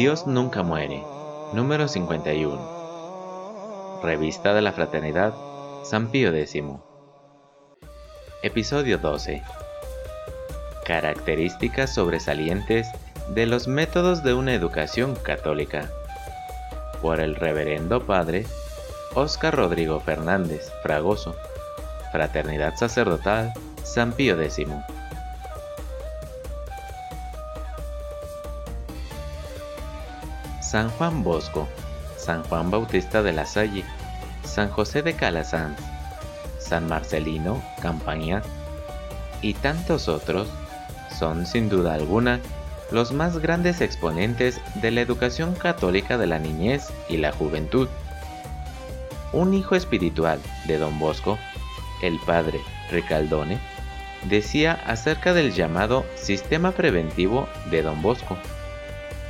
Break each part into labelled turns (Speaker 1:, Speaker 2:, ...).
Speaker 1: Dios nunca muere. Número 51. Revista de la Fraternidad San Pío X. Episodio 12. Características sobresalientes de los métodos de una educación católica. Por el Reverendo Padre Óscar Rodrigo Fernández Fragoso. Fraternidad Sacerdotal San Pío X. San Juan Bosco, San Juan Bautista de la Salle, San José de Calasanz, San Marcelino, Campaña y tantos otros son sin duda alguna los más grandes exponentes de la educación católica de la niñez y la juventud. Un hijo espiritual de Don Bosco, el padre Ricaldone, decía acerca del llamado sistema preventivo de Don Bosco.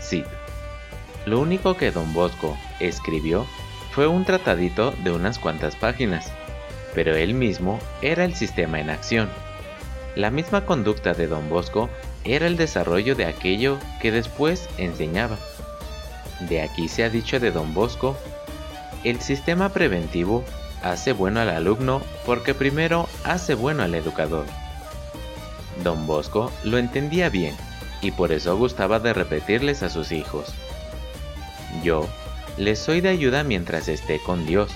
Speaker 1: Cito. Lo único que don Bosco escribió fue un tratadito de unas cuantas páginas, pero él mismo era el sistema en acción. La misma conducta de don Bosco era el desarrollo de aquello que después enseñaba. De aquí se ha dicho de don Bosco, el sistema preventivo hace bueno al alumno porque primero hace bueno al educador. Don Bosco lo entendía bien y por eso gustaba de repetirles a sus hijos. Yo les soy de ayuda mientras esté con Dios.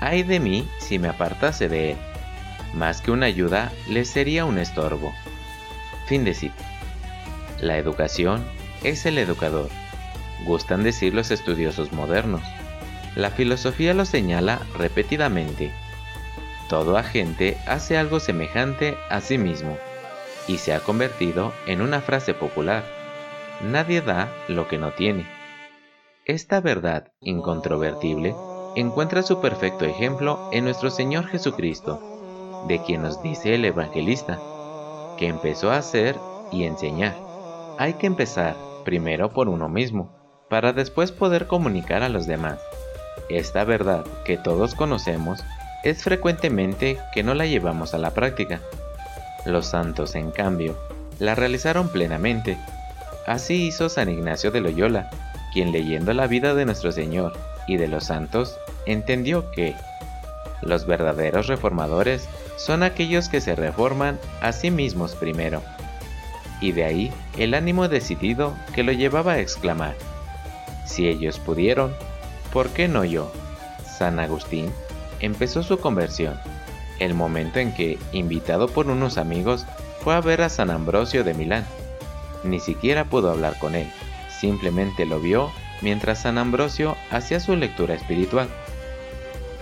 Speaker 1: Ay de mí si me apartase de Él. Más que una ayuda, les sería un estorbo. Fin de cita. La educación es el educador. Gustan decir los estudiosos modernos. La filosofía lo señala repetidamente. Todo agente hace algo semejante a sí mismo y se ha convertido en una frase popular. Nadie da lo que no tiene. Esta verdad incontrovertible encuentra su perfecto ejemplo en nuestro Señor Jesucristo, de quien nos dice el evangelista, que empezó a hacer y enseñar. Hay que empezar primero por uno mismo, para después poder comunicar a los demás. Esta verdad que todos conocemos es frecuentemente que no la llevamos a la práctica. Los santos, en cambio, la realizaron plenamente. Así hizo San Ignacio de Loyola, quien leyendo la vida de nuestro Señor y de los santos, entendió que los verdaderos reformadores son aquellos que se reforman a sí mismos primero. Y de ahí el ánimo decidido que lo llevaba a exclamar, si ellos pudieron, ¿por qué no yo? San Agustín empezó su conversión, el momento en que, invitado por unos amigos, fue a ver a San Ambrosio de Milán. Ni siquiera pudo hablar con él simplemente lo vio mientras San Ambrosio hacía su lectura espiritual.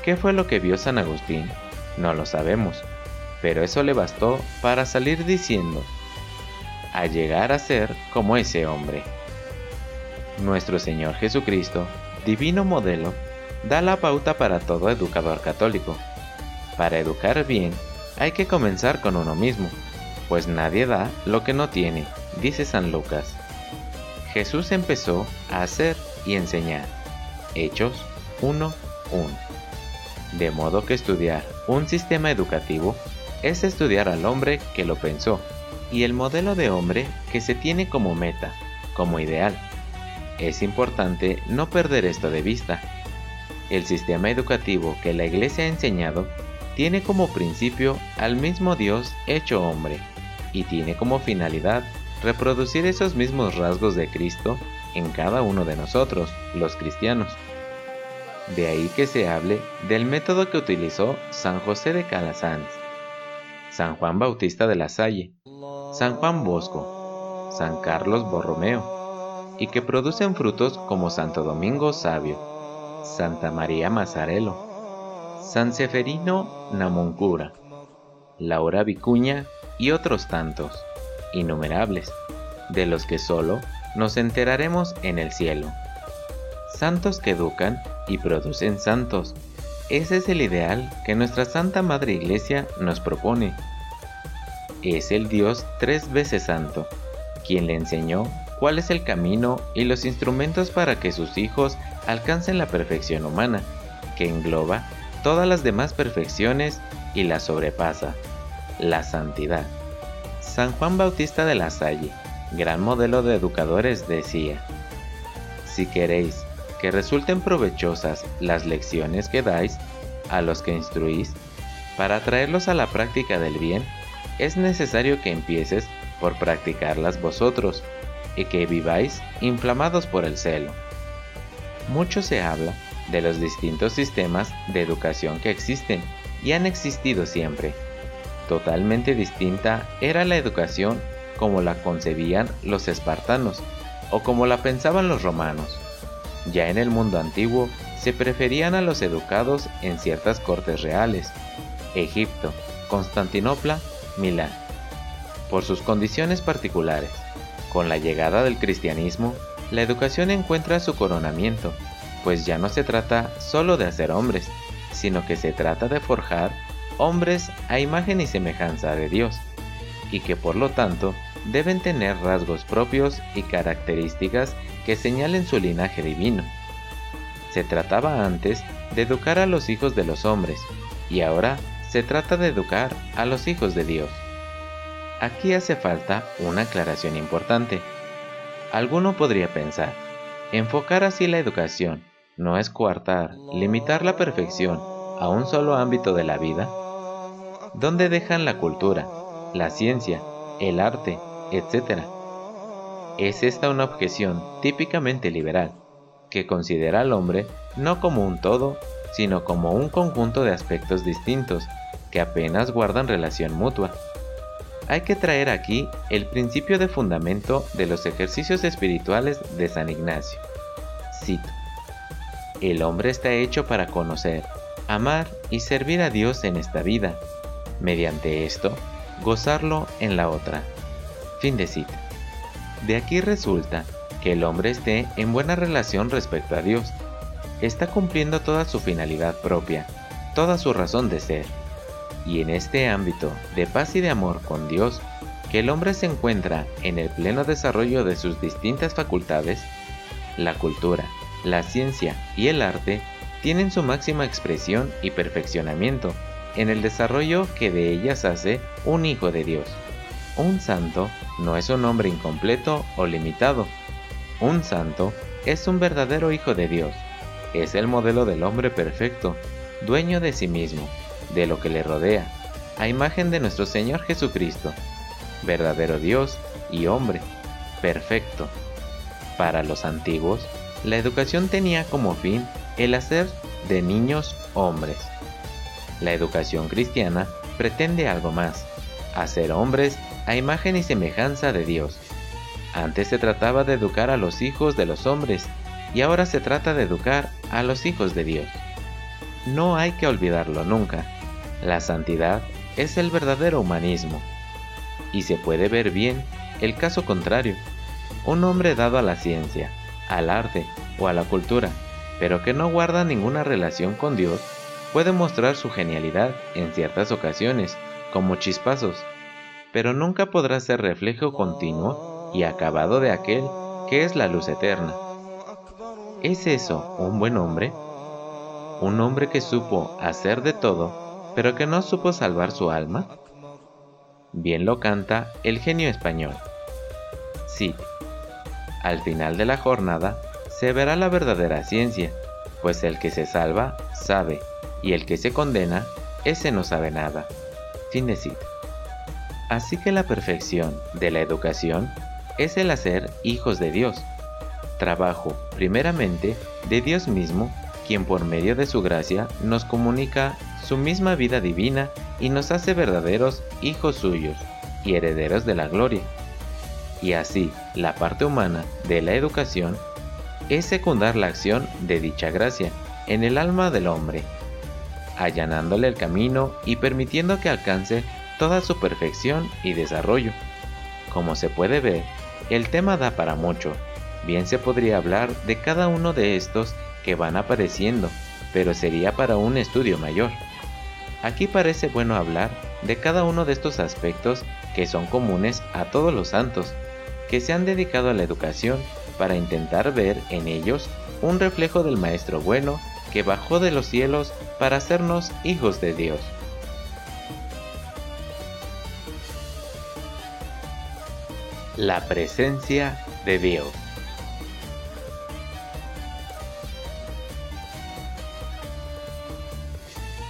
Speaker 1: ¿Qué fue lo que vio San Agustín? No lo sabemos, pero eso le bastó para salir diciendo, a llegar a ser como ese hombre. Nuestro Señor Jesucristo, divino modelo, da la pauta para todo educador católico. Para educar bien, hay que comenzar con uno mismo, pues nadie da lo que no tiene, dice San Lucas. Jesús empezó a hacer y enseñar. Hechos 1.1. De modo que estudiar un sistema educativo es estudiar al hombre que lo pensó y el modelo de hombre que se tiene como meta, como ideal. Es importante no perder esto de vista. El sistema educativo que la Iglesia ha enseñado tiene como principio al mismo Dios hecho hombre y tiene como finalidad reproducir esos mismos rasgos de Cristo en cada uno de nosotros, los cristianos. De ahí que se hable del método que utilizó San José de Calasanz, San Juan Bautista de la Salle, San Juan Bosco, San Carlos Borromeo, y que producen frutos como Santo Domingo Sabio, Santa María Mazarelo, San Seferino Namoncura, Laura Vicuña y otros tantos innumerables, de los que solo nos enteraremos en el cielo. santos que educan y producen santos. Ese es el ideal que nuestra Santa Madre Iglesia nos propone. Es el Dios tres veces santo, quien le enseñó cuál es el camino y los instrumentos para que sus hijos alcancen la perfección humana, que engloba todas las demás perfecciones y la sobrepasa, la santidad. San Juan Bautista de la Salle, gran modelo de educadores, decía, Si queréis que resulten provechosas las lecciones que dais a los que instruís, para traerlos a la práctica del bien, es necesario que empieces por practicarlas vosotros, y que viváis inflamados por el celo. Mucho se habla de los distintos sistemas de educación que existen y han existido siempre. Totalmente distinta era la educación como la concebían los espartanos o como la pensaban los romanos. Ya en el mundo antiguo se preferían a los educados en ciertas cortes reales, Egipto, Constantinopla, Milán, por sus condiciones particulares. Con la llegada del cristianismo, la educación encuentra su coronamiento, pues ya no se trata solo de hacer hombres, sino que se trata de forjar hombres a imagen y semejanza de Dios, y que por lo tanto deben tener rasgos propios y características que señalen su linaje divino. Se trataba antes de educar a los hijos de los hombres, y ahora se trata de educar a los hijos de Dios. Aquí hace falta una aclaración importante. Alguno podría pensar, enfocar así la educación no es coartar, limitar la perfección a un solo ámbito de la vida. ¿Dónde dejan la cultura, la ciencia, el arte, etcétera? Es esta una objeción típicamente liberal, que considera al hombre no como un todo, sino como un conjunto de aspectos distintos que apenas guardan relación mutua hay que traer aquí el principio de fundamento de los ejercicios espirituales de San Ignacio. Cito. El hombre está hecho para conocer, amar y servir a Dios en esta vida. Mediante esto, gozarlo en la otra. Fin de cita. De aquí resulta que el hombre esté en buena relación respecto a Dios. Está cumpliendo toda su finalidad propia, toda su razón de ser y en este ámbito de paz y de amor con Dios, que el hombre se encuentra en el pleno desarrollo de sus distintas facultades, la cultura, la ciencia y el arte tienen su máxima expresión y perfeccionamiento en el desarrollo que de ellas hace un hijo de Dios. Un santo no es un hombre incompleto o limitado. Un santo es un verdadero hijo de Dios. Es el modelo del hombre perfecto, dueño de sí mismo, de lo que le rodea, a imagen de nuestro Señor Jesucristo, verdadero Dios y hombre, perfecto. Para los antiguos, la educación tenía como fin el hacer de niños hombres. La educación cristiana pretende algo más, hacer hombres a imagen y semejanza de Dios. Antes se trataba de educar a los hijos de los hombres y ahora se trata de educar a los hijos de Dios. No hay que olvidarlo nunca. La santidad es el verdadero humanismo. Y se puede ver bien el caso contrario. Un hombre dado a la ciencia, al arte o a la cultura, pero que no guarda ninguna relación con Dios, puede mostrar su genialidad en ciertas ocasiones, como chispazos, pero nunca podrá ser reflejo continuo y acabado de aquel que es la luz eterna. ¿Es eso un buen hombre? Un hombre que supo hacer de todo pero que no supo salvar su alma? Bien lo canta el genio español. Sí, al final de la jornada se verá la verdadera ciencia, pues el que se salva sabe, y el que se condena, ese no sabe nada. Fin de. Así que la perfección de la educación es el hacer hijos de Dios, trabajo primeramente de Dios mismo, quien por medio de su gracia nos comunica su misma vida divina y nos hace verdaderos hijos suyos y herederos de la gloria. Y así, la parte humana de la educación es secundar la acción de dicha gracia en el alma del hombre, allanándole el camino y permitiendo que alcance toda su perfección y desarrollo. Como se puede ver, el tema da para mucho, Bien se podría hablar de cada uno de estos que van apareciendo, pero sería para un estudio mayor. Aquí parece bueno hablar de cada uno de estos aspectos que son comunes a todos los santos, que se han dedicado a la educación para intentar ver en ellos un reflejo del Maestro bueno que bajó de los cielos para hacernos hijos de Dios. La presencia de Dios.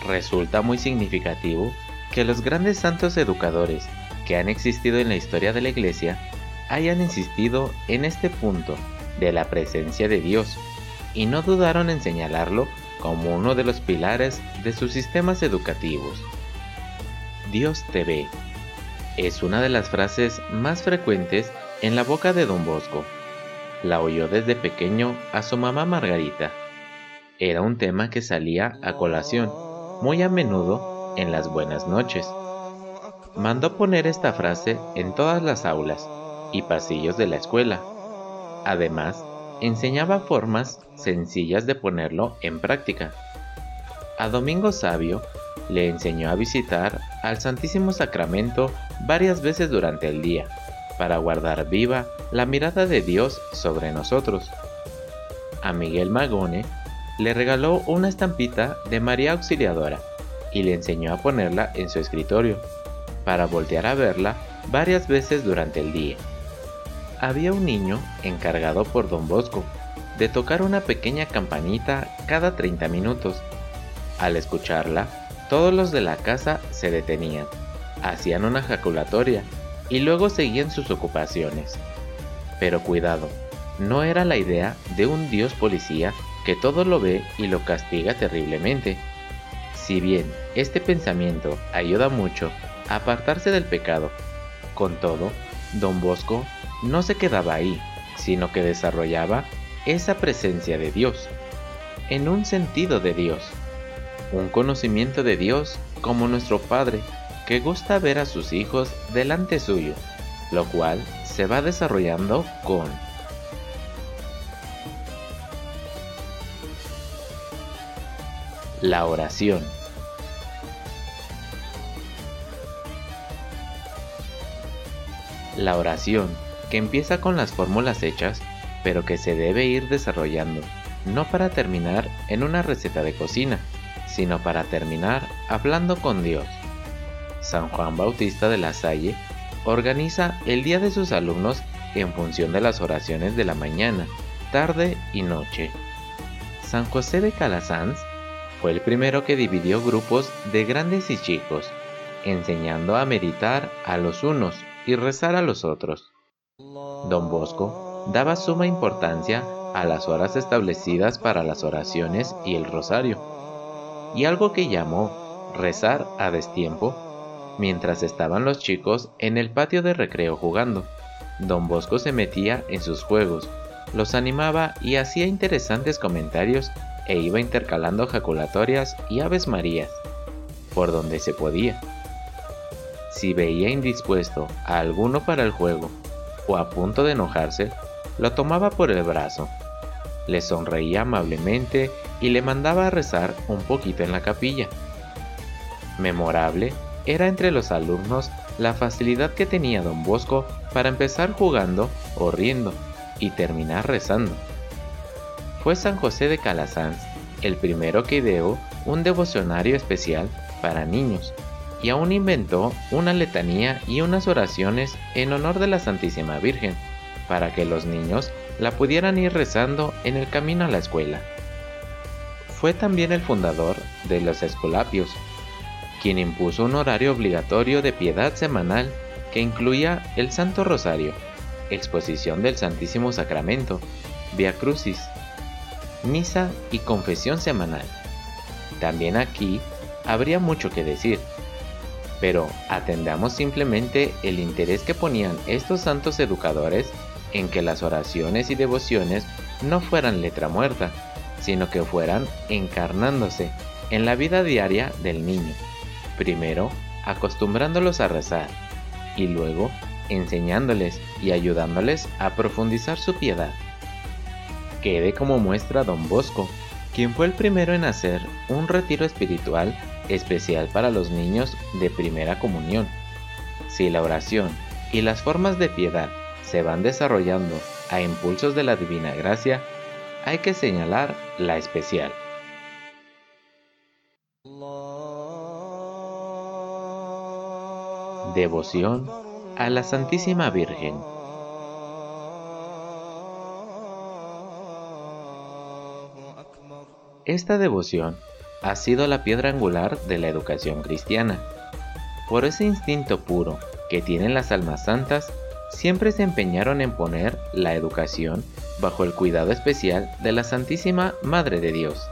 Speaker 1: Resulta muy significativo que los grandes santos educadores que han existido en la historia de la Iglesia hayan insistido en este punto de la presencia de Dios y no dudaron en señalarlo como uno de los pilares de sus sistemas educativos. Dios te ve es una de las frases más frecuentes en la boca de don Bosco. La oyó desde pequeño a su mamá Margarita. Era un tema que salía a colación muy a menudo en las buenas noches. Mandó poner esta frase en todas las aulas y pasillos de la escuela. Además, enseñaba formas sencillas de ponerlo en práctica. A Domingo Sabio le enseñó a visitar al Santísimo Sacramento varias veces durante el día, para guardar viva la mirada de Dios sobre nosotros. A Miguel Magone le regaló una estampita de María Auxiliadora y le enseñó a ponerla en su escritorio, para voltear a verla varias veces durante el día había un niño encargado por don Bosco de tocar una pequeña campanita cada 30 minutos. Al escucharla, todos los de la casa se detenían, hacían una jaculatoria y luego seguían sus ocupaciones. Pero cuidado, no era la idea de un dios policía que todo lo ve y lo castiga terriblemente. Si bien este pensamiento ayuda mucho a apartarse del pecado, con todo, don Bosco no se quedaba ahí, sino que desarrollaba esa presencia de Dios, en un sentido de Dios, un conocimiento de Dios como nuestro Padre que gusta ver a sus hijos delante suyo, lo cual se va desarrollando con la oración. La oración que empieza con las fórmulas hechas, pero que se debe ir desarrollando, no para terminar en una receta de cocina, sino para terminar hablando con Dios. San Juan Bautista de la Salle organiza el día de sus alumnos en función de las oraciones de la mañana, tarde y noche. San José de Calasanz fue el primero que dividió grupos de grandes y chicos, enseñando a meditar a los unos y rezar a los otros. Don Bosco daba suma importancia a las horas establecidas para las oraciones y el rosario, y algo que llamó rezar a destiempo, mientras estaban los chicos en el patio de recreo jugando. Don Bosco se metía en sus juegos, los animaba y hacía interesantes comentarios e iba intercalando jaculatorias y aves marías, por donde se podía. Si veía indispuesto a alguno para el juego o a punto de enojarse, lo tomaba por el brazo, le sonreía amablemente y le mandaba a rezar un poquito en la capilla. Memorable era entre los alumnos la facilidad que tenía don Bosco para empezar jugando o riendo y terminar rezando. Fue San José de Calasanz el primero que ideó un devocionario especial para niños y aún inventó una letanía y unas oraciones en honor de la Santísima Virgen, para que los niños la pudieran ir rezando en el camino a la escuela. Fue también el fundador de los Escolapios, quien impuso un horario obligatorio de piedad semanal que incluía el Santo Rosario, exposición del Santísimo Sacramento, Via Crucis, misa y confesión semanal. También aquí habría mucho que decir, pero atendamos simplemente el interés que ponían estos santos educadores en que las oraciones y devociones no fueran letra muerta, sino que fueran encarnándose en la vida diaria del niño, primero acostumbrándolos a rezar y luego enseñándoles y ayudándoles a profundizar su piedad, quede como muestra Don Bosco, quien fue el primero en hacer un retiro espiritual especial para los niños de primera comunión. Si la oración y las formas de piedad se van desarrollando a impulsos de la divina gracia, hay que señalar la especial. Devoción a la Santísima Virgen. Esta devoción ha sido la piedra angular de la educación cristiana. Por ese instinto puro que tienen las almas santas, siempre se empeñaron en poner la educación bajo el cuidado especial de la Santísima Madre de Dios.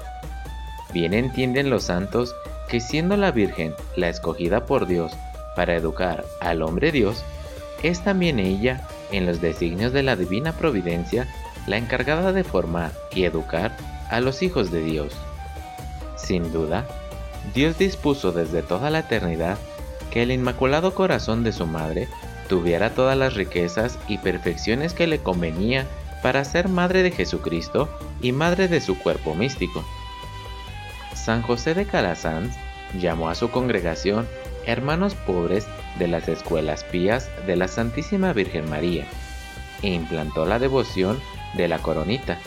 Speaker 1: Bien entienden los santos que siendo la Virgen la escogida por Dios para educar al hombre Dios, es también ella, en los designios de la divina providencia, la encargada de formar y educar a los hijos de Dios. Sin duda, Dios dispuso desde toda la eternidad que el inmaculado corazón de su madre tuviera todas las riquezas y perfecciones que le convenía para ser madre de Jesucristo y madre de su cuerpo místico. San José de Calasanz llamó a su congregación hermanos pobres de las escuelas pías de la Santísima Virgen María e implantó la devoción de la coronita,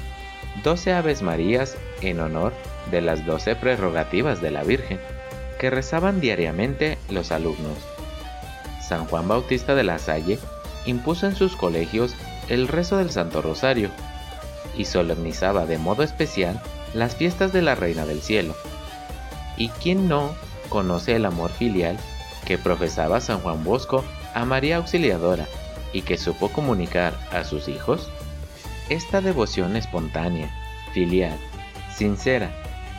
Speaker 1: doce Aves Marías en honor de las doce prerrogativas de la Virgen, que rezaban diariamente los alumnos. San Juan Bautista de la Salle impuso en sus colegios el rezo del Santo Rosario y solemnizaba de modo especial las fiestas de la Reina del Cielo. ¿Y quién no conoce el amor filial que profesaba San Juan Bosco a María Auxiliadora y que supo comunicar a sus hijos? Esta devoción espontánea, filial, sincera,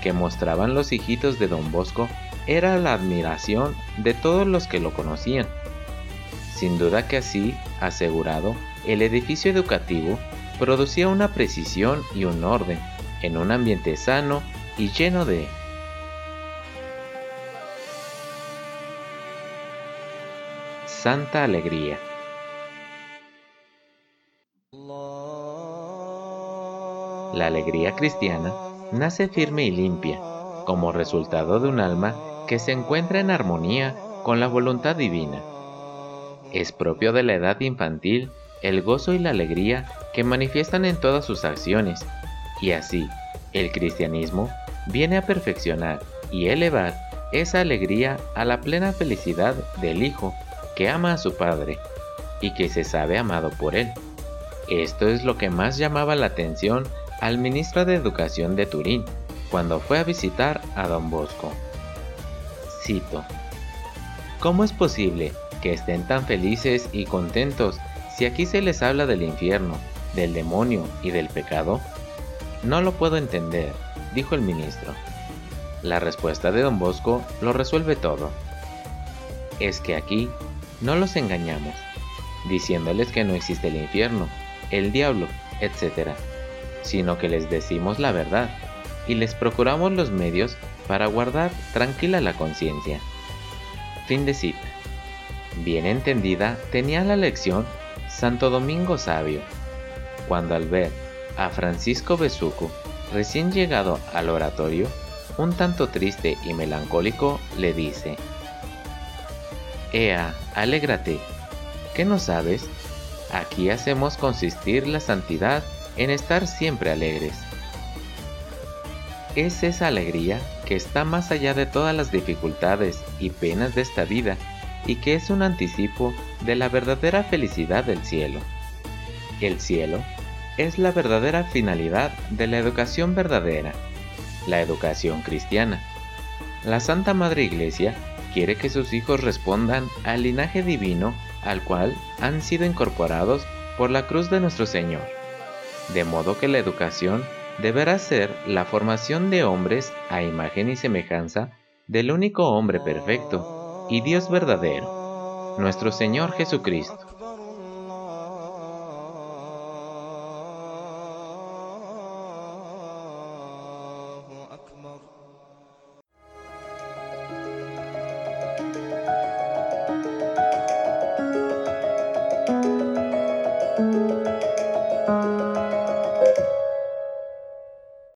Speaker 1: que mostraban los hijitos de don Bosco era la admiración de todos los que lo conocían. Sin duda que así, asegurado, el edificio educativo producía una precisión y un orden en un ambiente sano y lleno de santa alegría. La alegría cristiana nace firme y limpia, como resultado de un alma que se encuentra en armonía con la voluntad divina. Es propio de la edad infantil el gozo y la alegría que manifiestan en todas sus acciones, y así, el cristianismo viene a perfeccionar y elevar esa alegría a la plena felicidad del Hijo que ama a su Padre y que se sabe amado por Él. Esto es lo que más llamaba la atención al ministro de Educación de Turín cuando fue a visitar a don Bosco. Cito, ¿Cómo es posible que estén tan felices y contentos si aquí se les habla del infierno, del demonio y del pecado, no lo puedo entender, dijo el ministro. La respuesta de don Bosco lo resuelve todo. Es que aquí no los engañamos, diciéndoles que no existe el infierno, el diablo, etc., sino que les decimos la verdad y les procuramos los medios para guardar tranquila la conciencia. Fin de cita. Bien entendida tenía la lección Santo Domingo Sabio, cuando al ver a Francisco Besuco, recién llegado al oratorio, un tanto triste y melancólico, le dice, Ea, alégrate, ¿qué no sabes? Aquí hacemos consistir la santidad en estar siempre alegres. Es esa alegría que está más allá de todas las dificultades y penas de esta vida y que es un anticipo de la verdadera felicidad del cielo. El cielo es la verdadera finalidad de la educación verdadera, la educación cristiana. La Santa Madre Iglesia quiere que sus hijos respondan al linaje divino al cual han sido incorporados por la cruz de nuestro Señor. De modo que la educación deberá ser la formación de hombres a imagen y semejanza del único hombre perfecto, y Dios verdadero, nuestro Señor Jesucristo.